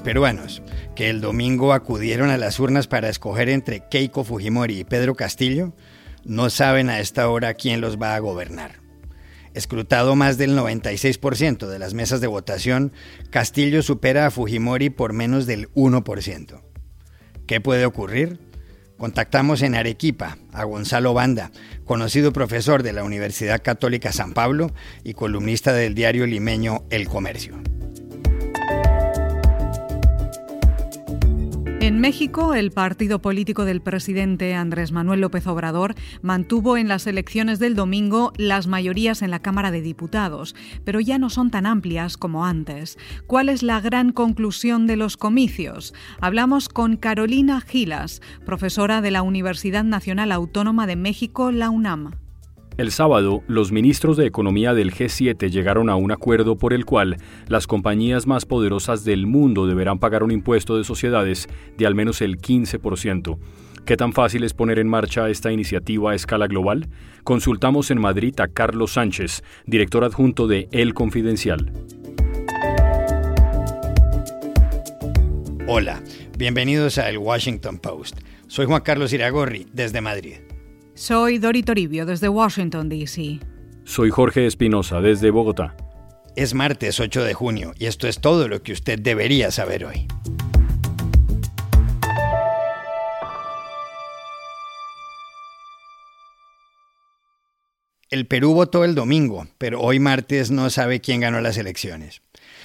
Peruanos, que el domingo acudieron a las urnas para escoger entre Keiko Fujimori y Pedro Castillo, no saben a esta hora quién los va a gobernar. Escrutado más del 96% de las mesas de votación, Castillo supera a Fujimori por menos del 1%. ¿Qué puede ocurrir? Contactamos en Arequipa a Gonzalo Banda, conocido profesor de la Universidad Católica San Pablo y columnista del diario limeño El Comercio. En México, el partido político del presidente Andrés Manuel López Obrador mantuvo en las elecciones del domingo las mayorías en la Cámara de Diputados, pero ya no son tan amplias como antes. ¿Cuál es la gran conclusión de los comicios? Hablamos con Carolina Gilas, profesora de la Universidad Nacional Autónoma de México, la UNAM. El sábado, los ministros de Economía del G7 llegaron a un acuerdo por el cual las compañías más poderosas del mundo deberán pagar un impuesto de sociedades de al menos el 15%. ¿Qué tan fácil es poner en marcha esta iniciativa a escala global? Consultamos en Madrid a Carlos Sánchez, director adjunto de El Confidencial. Hola, bienvenidos a El Washington Post. Soy Juan Carlos Iragorri, desde Madrid. Soy Dori Toribio desde Washington, D.C. Soy Jorge Espinosa desde Bogotá. Es martes 8 de junio y esto es todo lo que usted debería saber hoy. El Perú votó el domingo, pero hoy martes no sabe quién ganó las elecciones.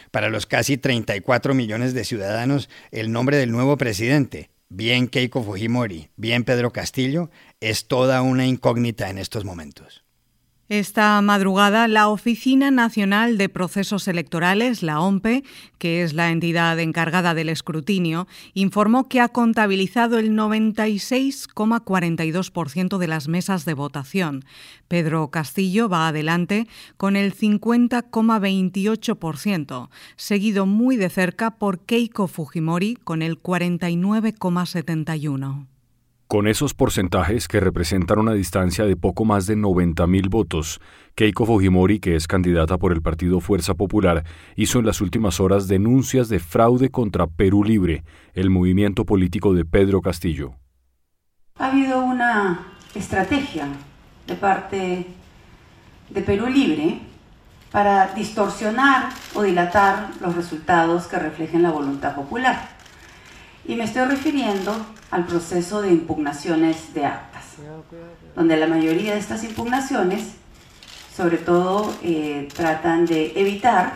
Para los casi 34 millones de ciudadanos, el nombre del nuevo presidente, bien Keiko Fujimori, bien Pedro Castillo, es toda una incógnita en estos momentos. Esta madrugada, la Oficina Nacional de Procesos Electorales, la OMPE, que es la entidad encargada del escrutinio, informó que ha contabilizado el 96,42% de las mesas de votación. Pedro Castillo va adelante con el 50,28%, seguido muy de cerca por Keiko Fujimori con el 49,71%. Con esos porcentajes que representan una distancia de poco más de 90.000 votos, Keiko Fujimori, que es candidata por el partido Fuerza Popular, hizo en las últimas horas denuncias de fraude contra Perú Libre, el movimiento político de Pedro Castillo. Ha habido una estrategia de parte de Perú Libre para distorsionar o dilatar los resultados que reflejen la voluntad popular. Y me estoy refiriendo al proceso de impugnaciones de actas, donde la mayoría de estas impugnaciones, sobre todo, eh, tratan de evitar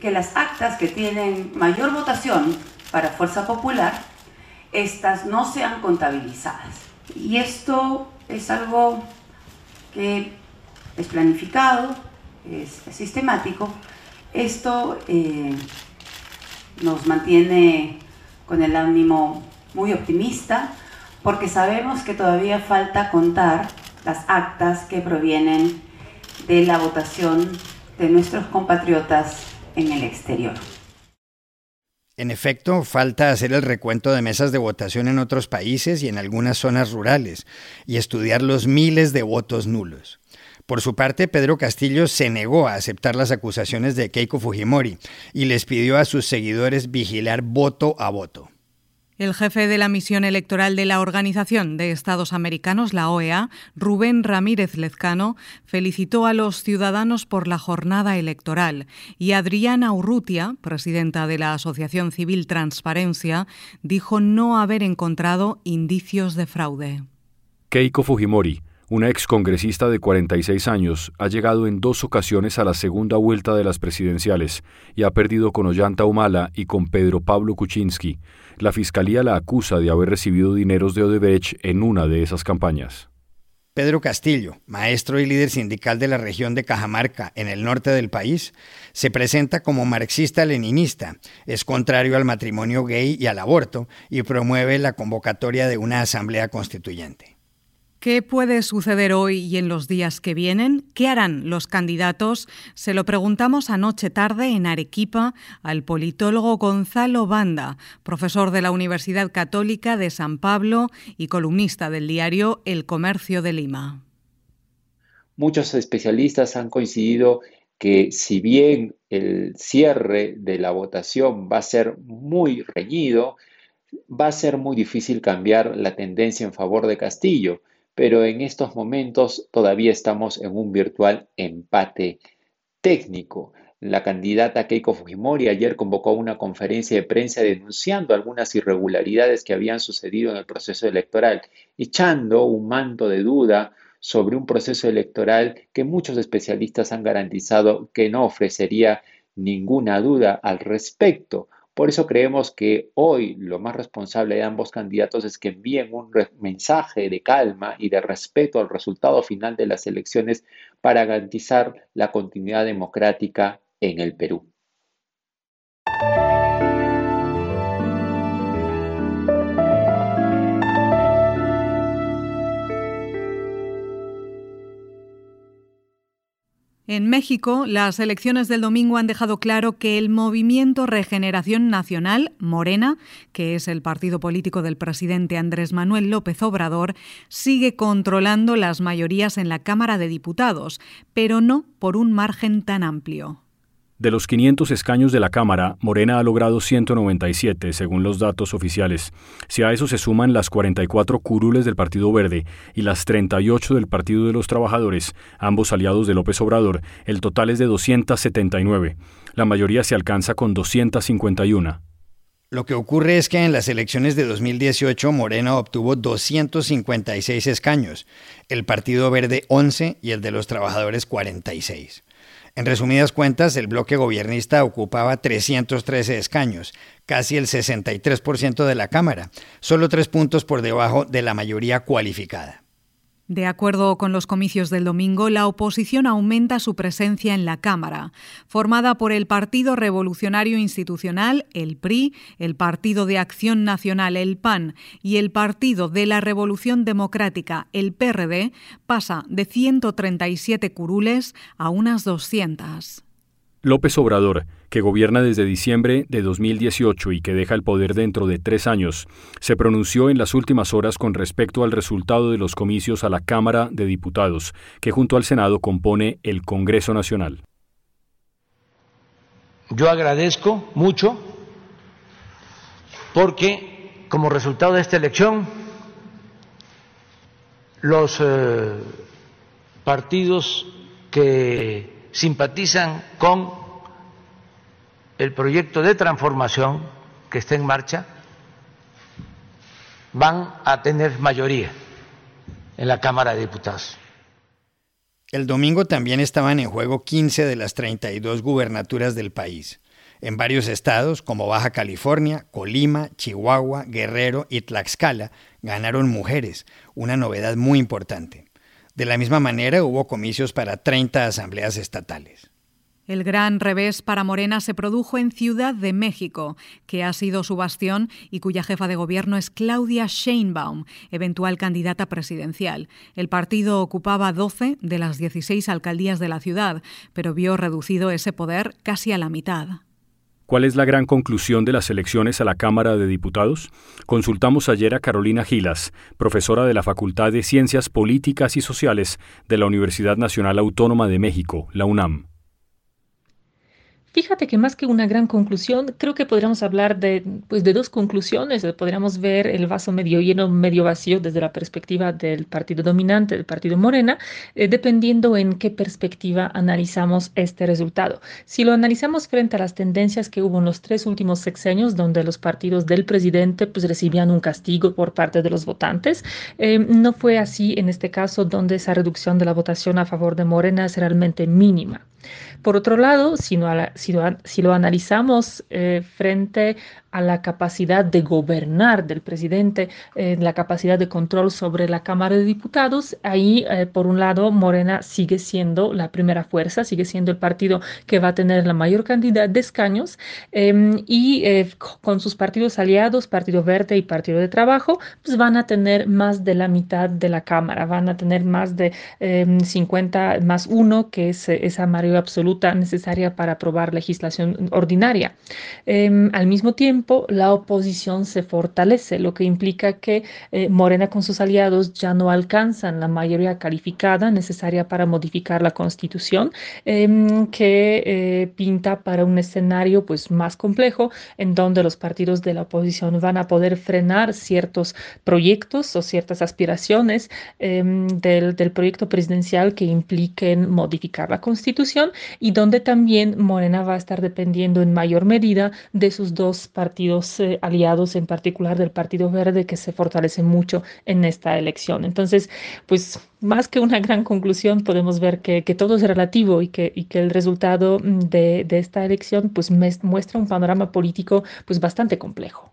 que las actas que tienen mayor votación para Fuerza Popular, estas no sean contabilizadas. Y esto es algo que es planificado, es, sistemático. Esto eh, nos mantiene con el ánimo muy optimista porque sabemos que todavía falta contar las actas que provienen de la votación de nuestros compatriotas en el exterior. En efecto, falta hacer el recuento de mesas de votación en otros países y en algunas zonas rurales y estudiar los miles de votos nulos. Por su parte, Pedro Castillo se negó a aceptar las acusaciones de Keiko Fujimori y les pidió a sus seguidores vigilar voto a voto. El jefe de la misión electoral de la Organización de Estados Americanos, la OEA, Rubén Ramírez Lezcano, felicitó a los ciudadanos por la jornada electoral y Adriana Urrutia, presidenta de la Asociación Civil Transparencia, dijo no haber encontrado indicios de fraude. Keiko Fujimori, una excongresista de 46 años, ha llegado en dos ocasiones a la segunda vuelta de las presidenciales y ha perdido con Ollanta Humala y con Pedro Pablo Kuczynski la Fiscalía la acusa de haber recibido dineros de Odebrecht en una de esas campañas. Pedro Castillo, maestro y líder sindical de la región de Cajamarca, en el norte del país, se presenta como marxista-leninista, es contrario al matrimonio gay y al aborto y promueve la convocatoria de una asamblea constituyente. ¿Qué puede suceder hoy y en los días que vienen? ¿Qué harán los candidatos? Se lo preguntamos anoche tarde en Arequipa al politólogo Gonzalo Banda, profesor de la Universidad Católica de San Pablo y columnista del diario El Comercio de Lima. Muchos especialistas han coincidido que si bien el cierre de la votación va a ser muy reñido, va a ser muy difícil cambiar la tendencia en favor de Castillo pero en estos momentos todavía estamos en un virtual empate técnico. La candidata Keiko Fujimori ayer convocó una conferencia de prensa denunciando algunas irregularidades que habían sucedido en el proceso electoral, echando un manto de duda sobre un proceso electoral que muchos especialistas han garantizado que no ofrecería ninguna duda al respecto. Por eso creemos que hoy lo más responsable de ambos candidatos es que envíen un mensaje de calma y de respeto al resultado final de las elecciones para garantizar la continuidad democrática en el Perú. En México, las elecciones del domingo han dejado claro que el movimiento Regeneración Nacional, Morena, que es el partido político del presidente Andrés Manuel López Obrador, sigue controlando las mayorías en la Cámara de Diputados, pero no por un margen tan amplio. De los 500 escaños de la Cámara, Morena ha logrado 197, según los datos oficiales. Si a eso se suman las 44 curules del Partido Verde y las 38 del Partido de los Trabajadores, ambos aliados de López Obrador, el total es de 279. La mayoría se alcanza con 251. Lo que ocurre es que en las elecciones de 2018 Morena obtuvo 256 escaños, el Partido Verde 11 y el de los Trabajadores 46. En resumidas cuentas, el bloque gobiernista ocupaba 313 escaños, casi el 63% de la Cámara, solo tres puntos por debajo de la mayoría cualificada. De acuerdo con los comicios del domingo, la oposición aumenta su presencia en la Cámara, formada por el Partido Revolucionario Institucional, el PRI, el Partido de Acción Nacional, el PAN, y el Partido de la Revolución Democrática, el PRD, pasa de 137 curules a unas 200. López Obrador, que gobierna desde diciembre de 2018 y que deja el poder dentro de tres años, se pronunció en las últimas horas con respecto al resultado de los comicios a la Cámara de Diputados, que junto al Senado compone el Congreso Nacional. Yo agradezco mucho porque como resultado de esta elección los eh, partidos que simpatizan con el proyecto de transformación que está en marcha, van a tener mayoría en la Cámara de Diputados. El domingo también estaban en juego 15 de las 32 gubernaturas del país. En varios estados, como Baja California, Colima, Chihuahua, Guerrero y Tlaxcala, ganaron mujeres, una novedad muy importante. De la misma manera, hubo comicios para 30 asambleas estatales. El gran revés para Morena se produjo en Ciudad de México, que ha sido su bastión y cuya jefa de gobierno es Claudia Sheinbaum, eventual candidata presidencial. El partido ocupaba 12 de las 16 alcaldías de la ciudad, pero vio reducido ese poder casi a la mitad. ¿Cuál es la gran conclusión de las elecciones a la Cámara de Diputados? Consultamos ayer a Carolina Gilas, profesora de la Facultad de Ciencias Políticas y Sociales de la Universidad Nacional Autónoma de México, la UNAM. Fíjate que más que una gran conclusión, creo que podríamos hablar de, pues, de dos conclusiones. Podríamos ver el vaso medio lleno, medio vacío desde la perspectiva del partido dominante, del partido Morena, eh, dependiendo en qué perspectiva analizamos este resultado. Si lo analizamos frente a las tendencias que hubo en los tres últimos sexenios, donde los partidos del presidente pues, recibían un castigo por parte de los votantes, eh, no fue así en este caso, donde esa reducción de la votación a favor de Morena es realmente mínima. Por otro lado, si, lo, analizamos eh, frente a la capacidad de gobernar del presidente, eh, la capacidad de control sobre la Cámara de Diputados, ahí, eh, por un lado, Morena sigue siendo la primera fuerza, sigue siendo el partido que va a tener la mayor cantidad de escaños em, y eh, con sus partidos aliados, Partido Verde y Partido de Trabajo, pues van a tener más de la mitad de la Cámara, van a tener más de 50 em, más uno, que es esa mayoría absoluta necesaria para aprobar legislación ordinaria. Em, al mismo tiempo, la oposición se fortalece, lo que implica que eh, Morena con sus aliados ya no alcanzan la mayoría calificada necesaria para modificar la constitución, em, que eh, pinta para un escenario pues, más complejo, en donde los partidos de la oposición van a poder frenar ciertos proyectos o ciertas aspiraciones em, del, del proyecto presidencial que impliquen modificar la constitución y donde también Morena va a estar dependiendo en mayor medida de sus dos partidos partidos eh, aliados, en particular del Partido Verde, que se fortalecen mucho en esta elección. Entonces, pues más que una gran conclusión, podemos ver que, todo es relativo y que, y que el resultado mm, de, de esta elección pues muestra un panorama político pues bastante complejo.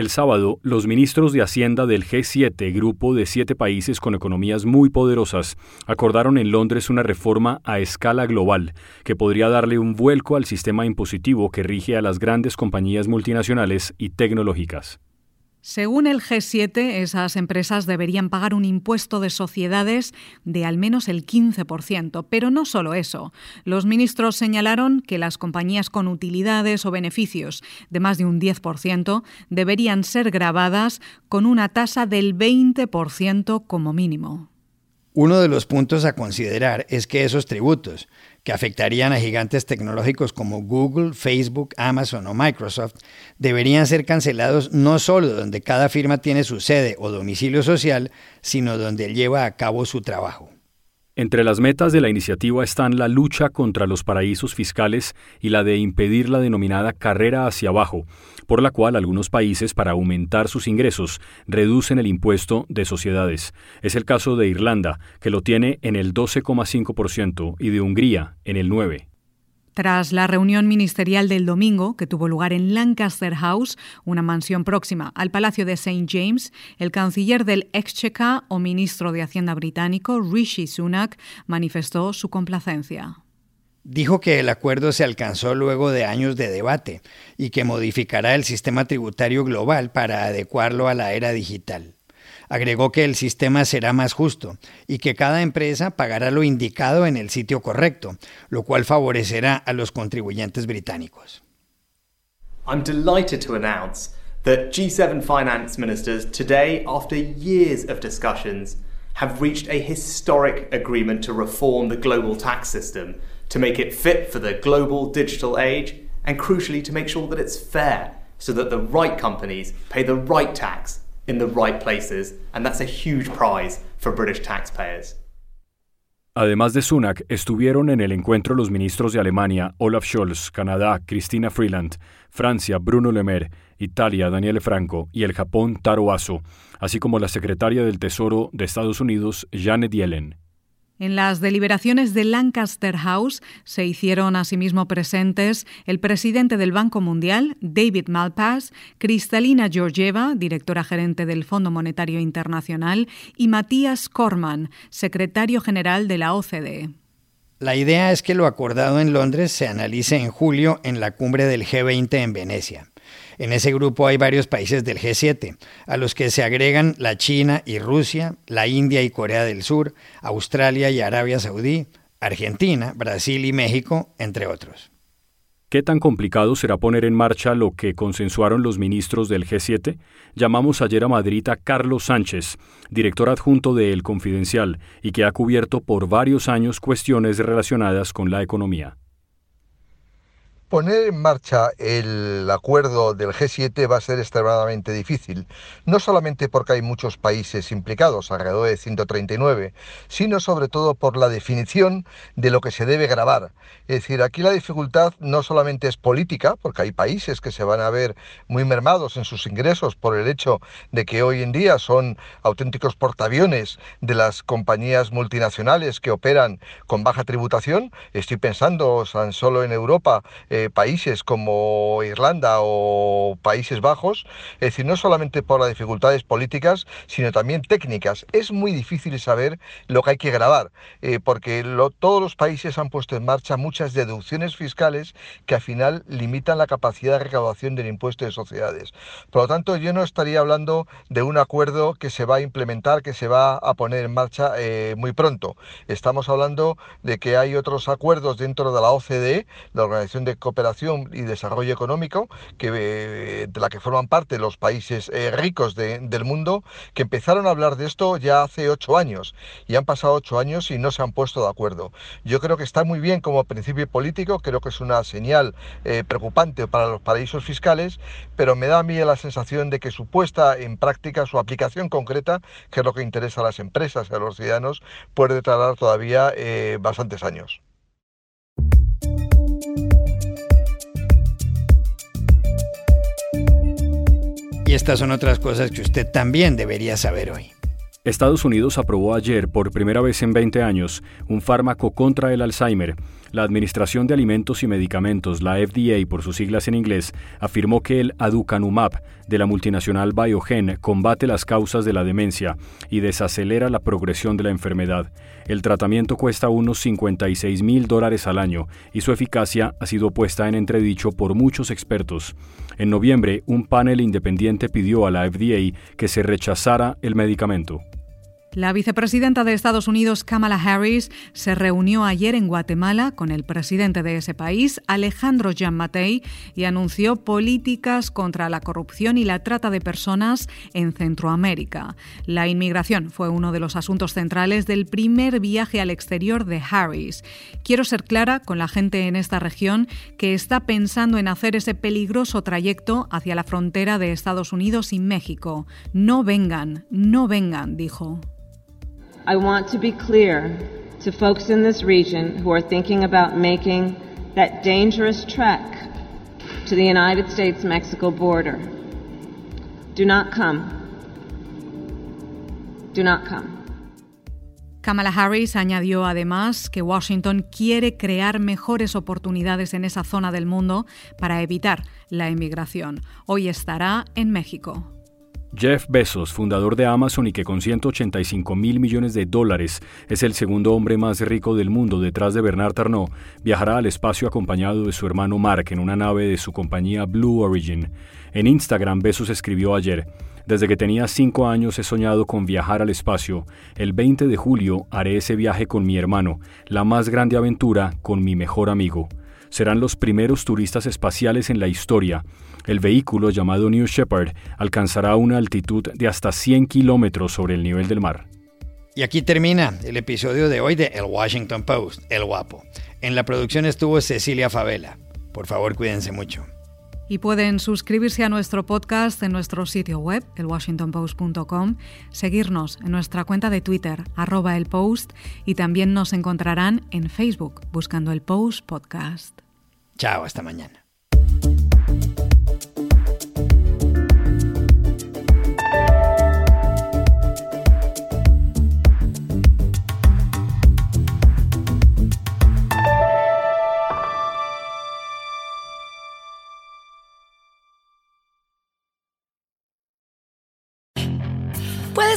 El sábado, los ministros de Hacienda del G7, grupo de siete países con economías muy poderosas, acordaron en Londres una reforma a escala global que podría darle un vuelco al sistema impositivo que rige a las grandes compañías multinacionales y tecnológicas. Según el G7, esas empresas deberían pagar un impuesto de sociedades de al menos el 15%, pero no solo eso. Los ministros señalaron que las compañías con utilidades o beneficios de más de un 10% deberían ser grabadas con una tasa del 20% como mínimo. Uno de los puntos a considerar es que esos tributos, que afectarían a gigantes tecnológicos como Google, Facebook, Amazon o Microsoft, deberían ser cancelados no solo donde cada firma tiene su sede o domicilio social, sino donde lleva a cabo su trabajo. Entre las metas de la iniciativa están la lucha contra los paraísos fiscales y la de impedir la denominada carrera hacia abajo, por la cual algunos países, para aumentar sus ingresos, reducen el impuesto de sociedades. Es el caso de Irlanda, que lo tiene en el 12,5%, y de Hungría en el 9%. Tras la reunión ministerial del domingo, que tuvo lugar en Lancaster House, una mansión próxima al Palacio de St. James, el canciller del Exchequer o ministro de Hacienda británico, Rishi Sunak, manifestó su complacencia. Dijo que el acuerdo se alcanzó luego de años de debate y que modificará el sistema tributario global para adecuarlo a la era digital. Agregó que el sistema será más justo y que cada empresa pagará lo indicado en el sitio correcto, lo cual favorecerá a los contribuyentes británicos. I'm delighted to announce that G7 finance ministers today, after years of discussions, have reached a historic agreement to reform the global tax system to make it fit for the global digital age and crucially to make sure that it's fair so that the right companies pay the right tax in the right places, and that's a huge prize for British taxpayers. Además de Sunak, estuvieron en el encuentro los ministros de Alemania, Olaf Scholz, Canadá, Cristina Freeland, Francia, Bruno Le Maire, Italia, Daniele Franco y el Japón, Taro Aso, así como la secretaria del Tesoro de Estados Unidos, Janet Yellen. En las deliberaciones de Lancaster House se hicieron asimismo presentes el presidente del Banco Mundial, David Malpass, Cristalina Georgieva, directora gerente del Fondo Monetario Internacional, y Matías Corman, secretario general de la OCDE. La idea es que lo acordado en Londres se analice en julio en la cumbre del G20 en Venecia. En ese grupo hay varios países del G7, a los que se agregan la China y Rusia, la India y Corea del Sur, Australia y Arabia Saudí, Argentina, Brasil y México, entre otros. ¿Qué tan complicado será poner en marcha lo que consensuaron los ministros del G7? Llamamos ayer a Madrid a Carlos Sánchez, director adjunto de El Confidencial, y que ha cubierto por varios años cuestiones relacionadas con la economía. Poner en marcha el acuerdo del G7 va a ser extremadamente difícil, no solamente porque hay muchos países implicados, alrededor de 139, sino sobre todo por la definición de lo que se debe grabar. Es decir, aquí la dificultad no solamente es política, porque hay países que se van a ver muy mermados en sus ingresos por el hecho de que hoy en día son auténticos portaaviones de las compañías multinacionales que operan con baja tributación. Estoy pensando tan solo en Europa. Países como Irlanda o Países Bajos, es decir, no solamente por las dificultades políticas, sino también técnicas. Es muy difícil saber lo que hay que grabar, eh, porque todos los países han puesto en marcha muchas deducciones fiscales que al final limitan la capacidad de recaudación del impuesto de sociedades. Por lo tanto, yo no estaría hablando de un acuerdo que se va a implementar, que se va a poner en marcha eh, muy pronto. Estamos hablando de que hay otros acuerdos dentro de la OCDE, la Organización de Cooperación y Desarrollo Económico, que, eh, de la que forman parte los países eh, ricos del mundo, que empezaron a hablar de esto ya hace ocho años y han pasado ocho años y no se han puesto de acuerdo. Yo creo que está muy bien como principio político, creo que es una señal eh, preocupante para los paraísos fiscales, pero me da a mí la sensación de que su puesta en práctica, su aplicación concreta, que es lo que interesa a las empresas y a los ciudadanos, puede tardar todavía bastantes años. Y estas son otras cosas que usted también debería saber hoy. Estados Unidos aprobó ayer, por primera vez en 20 años, un fármaco contra el Alzheimer. La Administración de Alimentos y Medicamentos, la FDA por sus siglas en inglés, afirmó que el aducanumab de la multinacional Biogen combate las causas de la demencia y desacelera la progresión de la enfermedad. El tratamiento cuesta unos 56 mil dólares al año y su eficacia ha sido puesta en entredicho por muchos expertos. En noviembre, un panel independiente pidió a la FDA que se rechazara el medicamento. La vicepresidenta de Estados Unidos, Kamala Harris, se reunió ayer en Guatemala con el presidente de ese país, Alejandro Giammattei, y anunció políticas contra la corrupción y la trata de personas en Centroamérica. La inmigración fue uno de los asuntos centrales del primer viaje al exterior de Harris. Quiero ser clara con la gente en esta región que está pensando en hacer ese peligroso trayecto hacia la frontera de Estados Unidos y México. No vengan, no vengan, dijo. I want to be clear to folks in this region who are thinking about making that dangerous trek to the United States Mexico border. Do not come. Do not come. Kamala Harris añadió además que Washington quiere crear mejores oportunidades en esa zona del mundo para evitar la emigración. Hoy estará en México. Jeff Bezos, fundador de Amazon y que con 185 mil millones de dólares es el segundo hombre más rico del mundo detrás de Bernard Arnault, viajará al espacio acompañado de su hermano Mark en una nave de su compañía Blue Origin. En Instagram, Bezos escribió ayer, desde que tenía cinco años he soñado con viajar al espacio. El 20 de julio haré ese viaje con mi hermano, la más grande aventura con mi mejor amigo. Serán los primeros turistas espaciales en la historia. El vehículo llamado New Shepard alcanzará una altitud de hasta 100 kilómetros sobre el nivel del mar. Y aquí termina el episodio de hoy de El Washington Post, El Guapo. En la producción estuvo Cecilia Favela. Por favor, cuídense mucho. Y pueden suscribirse a nuestro podcast en nuestro sitio web, elwashingtonpost.com, seguirnos en nuestra cuenta de Twitter, arroba el post, y también nos encontrarán en Facebook buscando el Post Podcast. Chao, hasta mañana.